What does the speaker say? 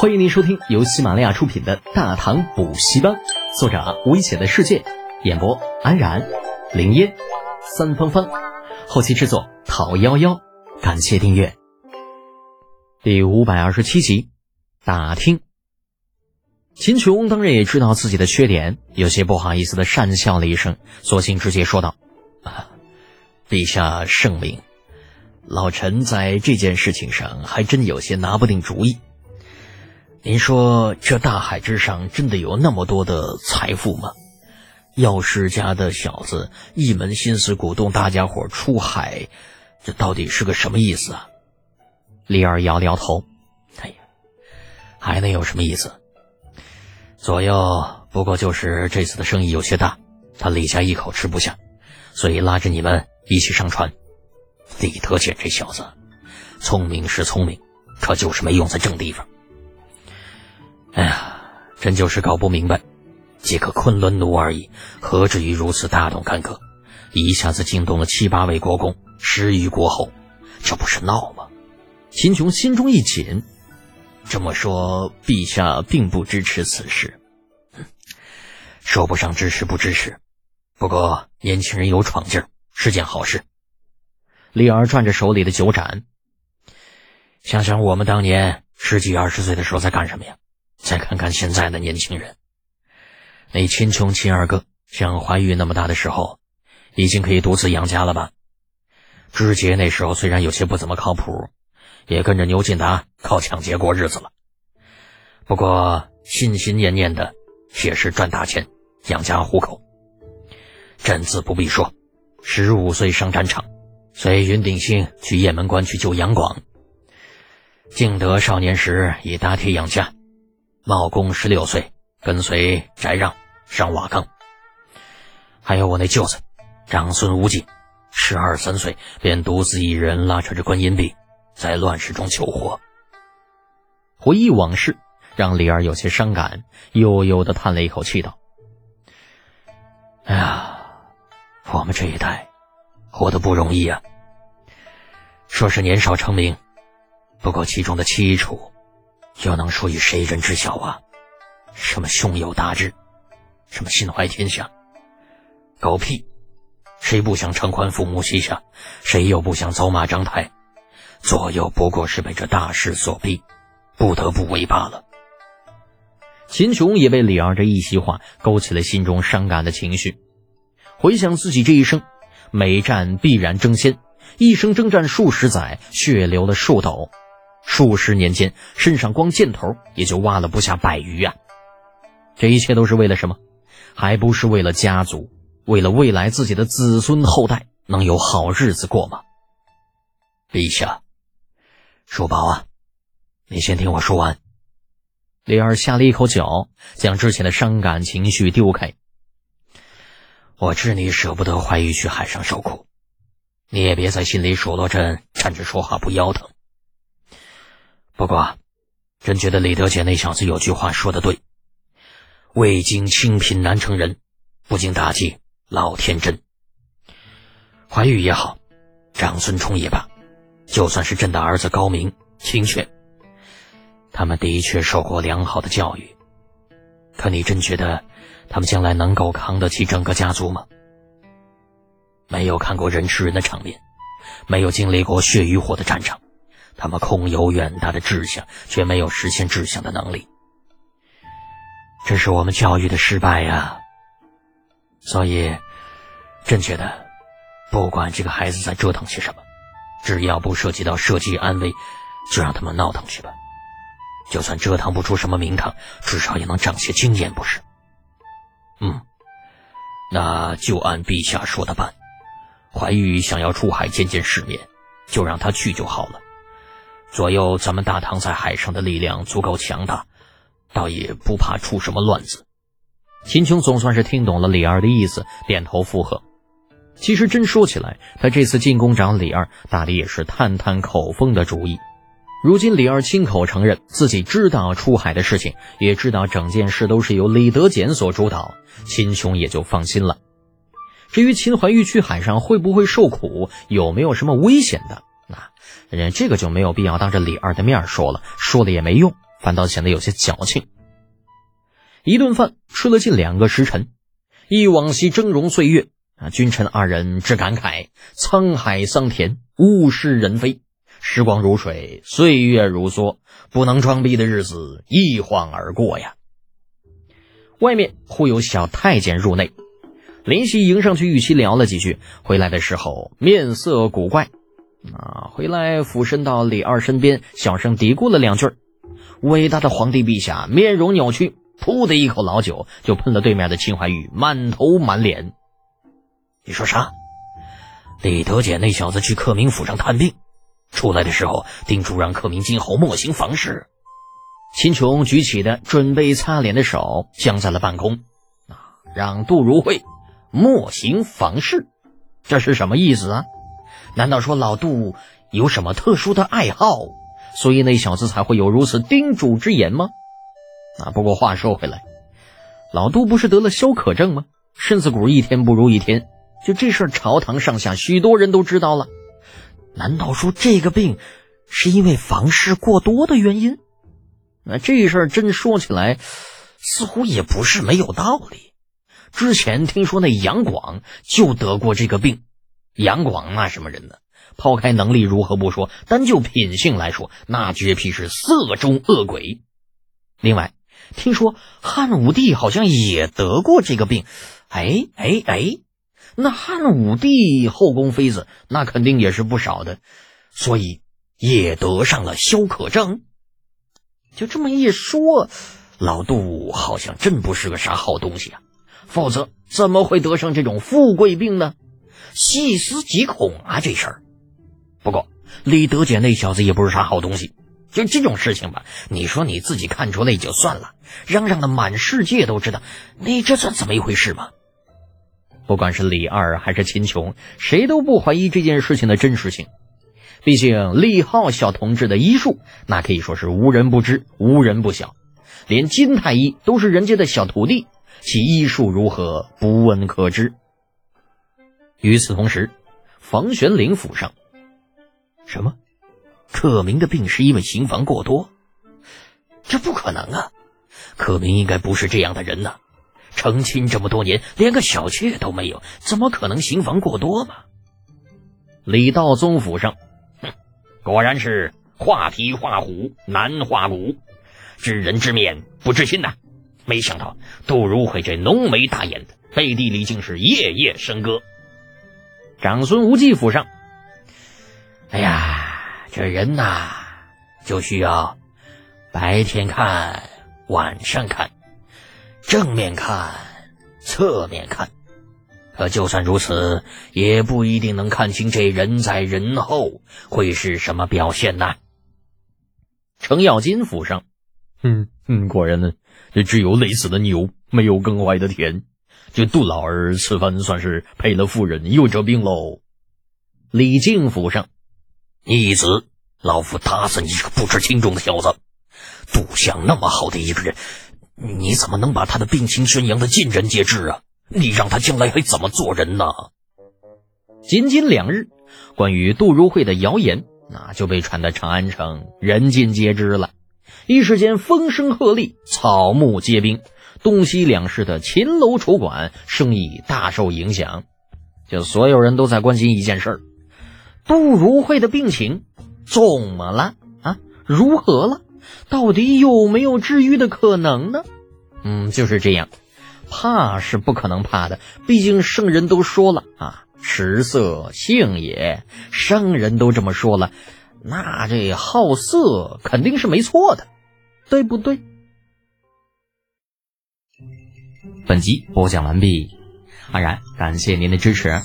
欢迎您收听由喜马拉雅出品的《大唐补习班》，作者危险的世界，演播安然、林烟、三芳芳，后期制作陶幺幺。感谢订阅。第五百二十七集，打听。秦琼当然也知道自己的缺点，有些不好意思的讪笑了一声，索性直接说道：“啊陛下圣明，老臣在这件事情上还真有些拿不定主意。”您说这大海之上真的有那么多的财富吗？药师家的小子一门心思鼓动大家伙出海，这到底是个什么意思啊？李二摇了摇头，哎呀，还能有什么意思？左右不过就是这次的生意有些大，他李家一口吃不下，所以拉着你们一起上船。李德简这小子，聪明是聪明，可就是没用在正地方。哎呀，真就是搞不明白，几个昆仑奴而已，何至于如此大动干戈，一下子惊动了七八位国公、十余国侯，这不是闹吗？秦琼心中一紧，这么说，陛下并不支持此事。说不上支持不支持，不过年轻人有闯劲儿是件好事。李儿转着手里的酒盏，想想我们当年十几二十岁的时候在干什么呀？再看看现在的年轻人，那秦琼秦二哥像怀玉那么大的时候，已经可以独自养家了吧？芝杰那时候虽然有些不怎么靠谱，也跟着牛进达靠抢劫过日子了。不过心心念念的也是赚大钱养家糊口。朕自不必说，十五岁上战场，随云鼎兴去雁门关去救杨广。敬德少年时以打铁养家。茂公十六岁跟随翟让上瓦岗，还有我那舅子长孙无忌，十二三岁便独自一人拉扯着观音臂，在乱世中求活。回忆往事，让李儿有些伤感，悠悠的叹了一口气，道：“哎呀，我们这一代活得不容易啊。说是年少成名，不过其中的凄楚。”又能属于谁人知晓啊？什么胸有大志，什么心怀天下，狗屁！谁不想承宽父母膝下？谁又不想走马章台？左右不过是被这大势所逼，不得不为罢了。秦琼也被李二这一席话勾起了心中伤感的情绪，回想自己这一生，每战必然争先，一生征战数十载，血流了数斗。数十年间，身上光箭头也就挖了不下百余啊！这一切都是为了什么？还不是为了家族，为了未来自己的子孙后代能有好日子过吗？陛下，叔宝啊，你先听我说完。李二下了一口酒，将之前的伤感情绪丢开。我知你舍不得怀玉去海上受苦，你也别在心里数落朕站着说话不腰疼。不过，朕觉得李德杰那小子有句话说的对：“未经清贫难成人，不经打击老天真。”怀玉也好，长孙冲也罢，就算是朕的儿子高明、清泉，他们的确受过良好的教育。可你真觉得他们将来能够扛得起整个家族吗？没有看过人吃人的场面，没有经历过血与火的战场。他们空有远大的志向，却没有实现志向的能力，这是我们教育的失败呀。所以，朕觉得，不管这个孩子在折腾些什么，只要不涉及到社稷安危，就让他们闹腾去吧。就算折腾不出什么名堂，至少也能长些经验，不是？嗯，那就按陛下说的办。怀玉想要出海见见世面，就让他去就好了。左右，咱们大唐在海上的力量足够强大，倒也不怕出什么乱子。秦琼总算是听懂了李二的意思，点头附和。其实真说起来，他这次进宫找李二，打的也是探探口风的主意。如今李二亲口承认自己知道出海的事情，也知道整件事都是由李德俭所主导，秦琼也就放心了。至于秦怀玉去海上会不会受苦，有没有什么危险的？人这个就没有必要当着李二的面说了，说了也没用，反倒显得有些矫情。一顿饭吃了近两个时辰，忆往昔峥嵘岁月啊，君臣二人只感慨沧海桑田，物是人非，时光如水，岁月如梭，不能装逼的日子一晃而过呀。外面忽有小太监入内，林夕迎上去与其聊了几句，回来的时候面色古怪。啊，回来俯身到李二身边，小声嘀咕了两句。伟大的皇帝陛下面容扭曲，噗的一口老酒就喷了对面的秦怀玉满头满脸。你说啥？李德俭那小子去克明府上探病，出来的时候叮嘱让克明今后莫行房事。秦琼举起的准备擦脸的手僵在了半空。啊，让杜如晦莫行房事，这是什么意思啊？难道说老杜有什么特殊的爱好，所以那小子才会有如此叮嘱之言吗？啊，不过话说回来，老杜不是得了消渴症吗？身子骨一天不如一天，就这事儿，朝堂上下许多人都知道了。难道说这个病是因为房事过多的原因？那这事儿真说起来，似乎也不是没有道理。之前听说那杨广就得过这个病。杨广那什么人呢？抛开能力如何不说，单就品性来说，那绝皮是色中恶鬼。另外，听说汉武帝好像也得过这个病。哎哎哎，那汉武帝后宫妃子那肯定也是不少的，所以也得上了消渴症。就这么一说，老杜好像真不是个啥好东西啊，否则怎么会得上这种富贵病呢？细思极恐啊，这事儿。不过李德俭那小子也不是啥好东西。就这种事情吧，你说你自己看出来也就算了，嚷嚷的满世界都知道，你这算怎么一回事嘛？不管是李二还是秦琼，谁都不怀疑这件事情的真实性。毕竟李浩小同志的医术，那可以说是无人不知、无人不晓。连金太医都是人家的小徒弟，其医术如何，不问可知。与此同时，房玄龄府上，什么？克明的病是因为行房过多？这不可能啊！克明应该不是这样的人呐。成亲这么多年，连个小妾都没有，怎么可能行房过多嘛？李道宗府上，哼，果然是画皮画虎难画骨，知人知面不知心呐。没想到杜如晦这浓眉大眼的，背地里竟是夜夜笙歌。长孙无忌府上，哎呀，这人呐，就需要白天看，晚上看，正面看，侧面看。可就算如此，也不一定能看清这人在人后会是什么表现呐。程咬金府上，嗯嗯，果然呢，这只有累死的牛，没有耕坏的田。这杜老儿此番算是赔了夫人又折兵喽。李靖府上，逆子，老夫打死你这个不知轻重的小子！杜相那么好的一个人，你怎么能把他的病情宣扬的尽人皆知啊？你让他将来还怎么做人呢？仅仅两日，关于杜如晦的谣言，那就被传得长安城人尽皆知了。一时间风声鹤唳，草木皆兵。东西两市的秦楼楚馆生意大受影响，就所有人都在关心一件事儿：杜如晦的病情怎么了啊？如何了？到底有没有治愈的可能呢？嗯，就是这样，怕是不可能怕的，毕竟圣人都说了啊，食色性也，圣人都这么说了，那这好色肯定是没错的，对不对？本集播讲完毕，安然感谢您的支持。